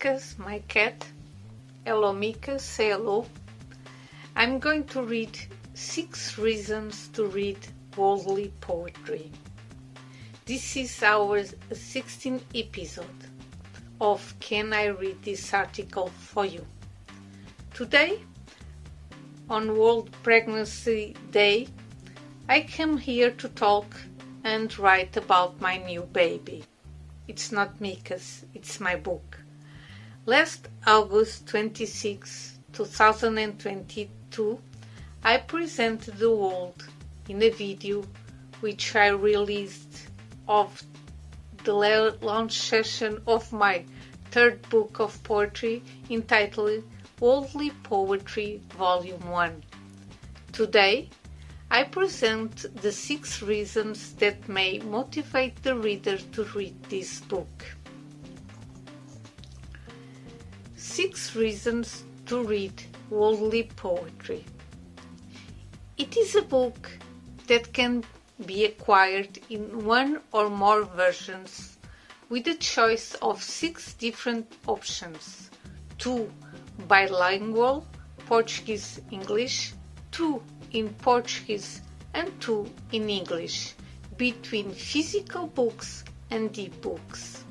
Mika's my cat. Hello, Mika. Say hello. I'm going to read six reasons to read worldly poetry. This is our 16th episode of Can I Read This Article for You? Today, on World Pregnancy Day, I came here to talk and write about my new baby. It's not Mika's, it's my book. Last August 26, 2022, I presented the world in a video which I released of the launch session of my third book of poetry entitled Worldly Poetry Volume 1. Today, I present the six reasons that may motivate the reader to read this book. Six reasons to read worldly poetry. It is a book that can be acquired in one or more versions with a choice of six different options two bilingual Portuguese English, two in Portuguese and two in English between physical books and e-books.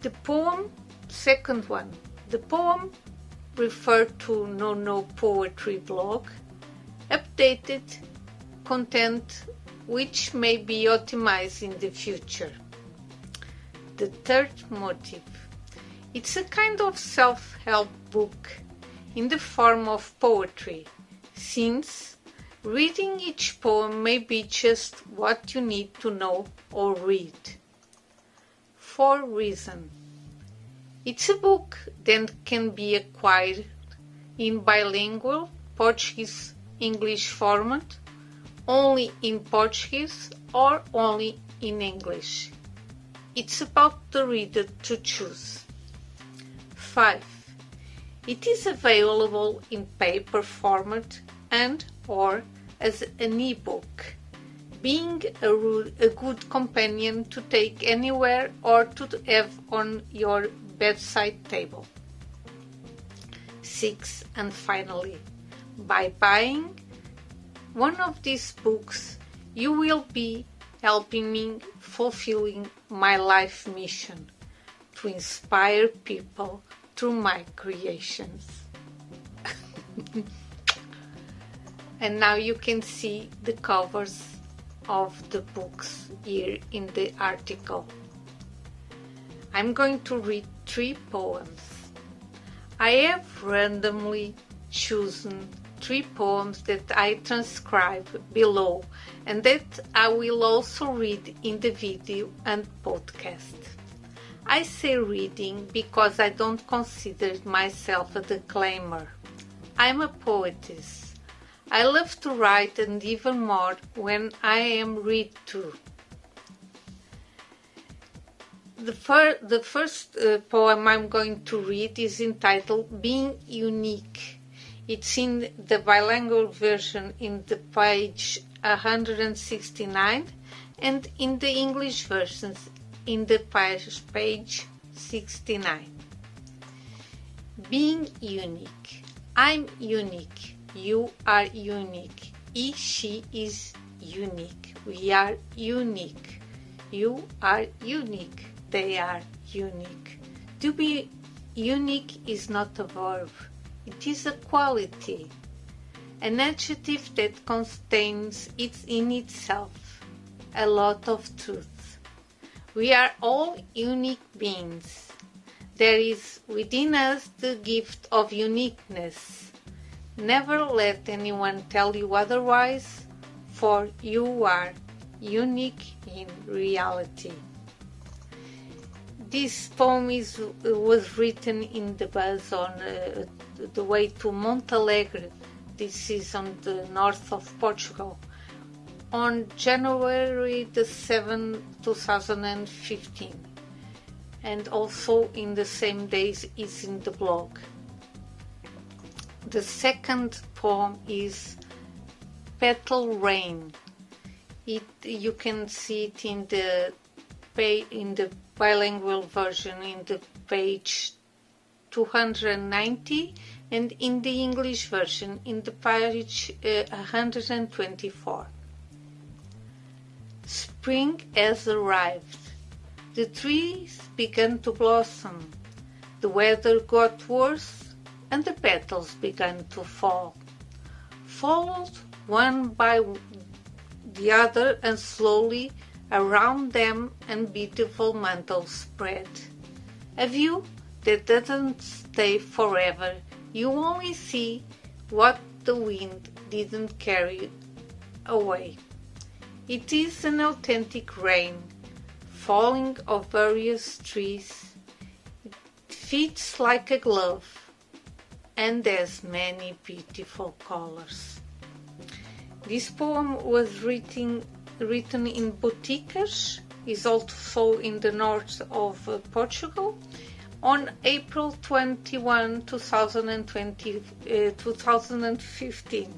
The poem, second one, the poem referred to Nono Poetry blog, updated content which may be optimized in the future. The third motive, it's a kind of self-help book in the form of poetry since reading each poem may be just what you need to know or read. For reason. It's a book that can be acquired in bilingual Portuguese English format, only in Portuguese or only in English. It's about the reader to choose. 5. It is available in paper format and or as an e-book, being a, a, good companion to take anywhere or to have on your bedside table. 6. And finally, by buying one of these books, you will be helping me fulfilling my life mission to inspire people through my creations. and now you can see the covers of the books here in the article. I'm going to read three poems. I have randomly chosen three poems that I transcribe below and that I will also read in the video and podcast. I say reading because I don't consider myself a declaimer. I'm a poetess I love to write and even more when I am read to. The, fir- the first uh, poem I'm going to read is entitled Being Unique. It's in the bilingual version in the page 169 and in the English versions in the page, page 69. Being unique. I'm unique. You are unique. He, she is unique. We are unique. You are unique. They are unique. To be unique is not a verb, it is a quality, an adjective that contains it in itself a lot of truth. We are all unique beings. There is within us the gift of uniqueness Never let anyone tell you otherwise, for you are unique in reality. This poem is, was written in the bus on uh, the way to Montalegre. This is on the north of Portugal. On January the 7th, 2015. And also in the same days is in the blog. The second poem is Petal Rain. It you can see it in the in the bilingual version in the page 290 and in the English version in the page uh, 124. Spring has arrived. The trees began to blossom. The weather got worse and the petals began to fall. Followed one by the other and slowly around them and beautiful mantles spread. A view that doesn't stay forever. You only see what the wind didn't carry away. It is an authentic rain falling of various trees. It fits like a glove and has many beautiful colors. This poem was written, written in Boticas, is also in the north of uh, Portugal, on April 21, 2020, uh, 2015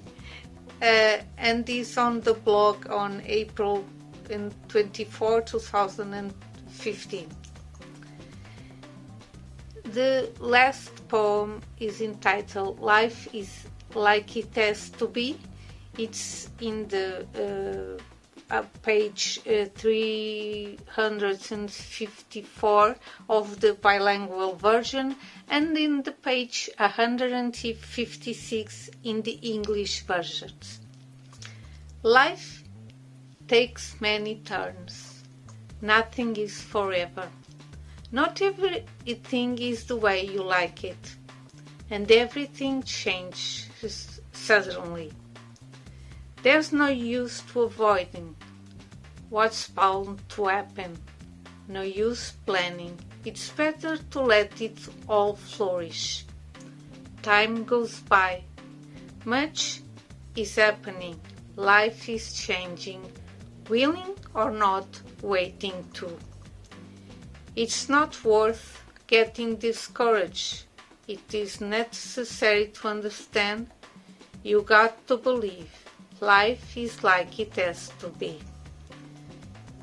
uh, and is on the blog on April 24, 2015. The last poem is entitled Life is Like It Has to Be. It's in the uh, page uh, 354 of the bilingual version and in the page 156 in the English versions. Life takes many turns. Nothing is forever. Not everything is the way you like it, and everything changes suddenly. There's no use to avoiding what's bound to happen. No use planning. It's better to let it all flourish. Time goes by. Much is happening. Life is changing. Willing or not, waiting too. It's not worth getting discouraged. It is necessary to understand. You got to believe. Life is like it has to be.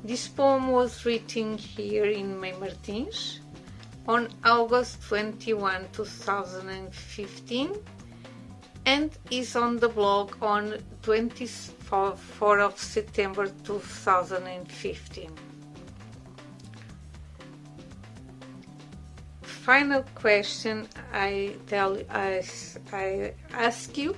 This poem was written here in Mem Martins on August 21, 2015 and is on the blog on 24 of September 2015. Final question I tell I, I ask you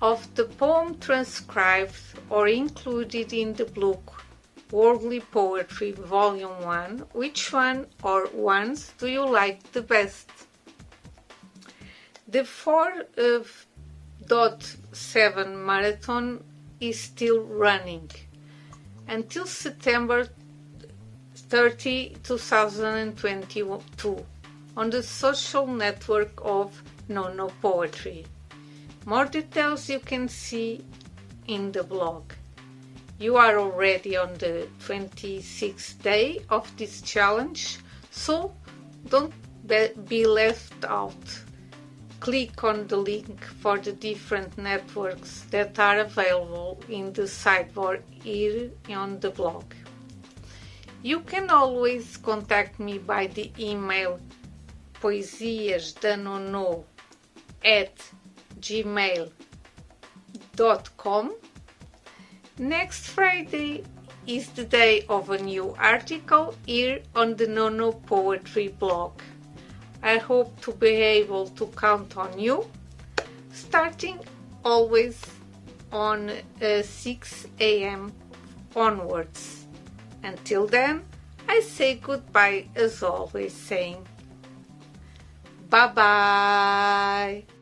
of the poem transcribed or included in the book Worldly Poetry Volume 1, which one or ones do you like the best? The 4.7 marathon is still running until September 30, 2022 on the social network of Nono Poetry. More details you can see in the blog. You are already on the 26th day of this challenge, so don't be left out. Click on the link for the different networks that are available in the sidebar here on the blog. You can always contact me by the email poesiasdanono at gmail.com. Next Friday is the day of a new article here on the Nono Poetry blog. I hope to be able to count on you, starting always on uh, 6 a.m. onwards. Until then, I say goodbye as always, saying bye bye.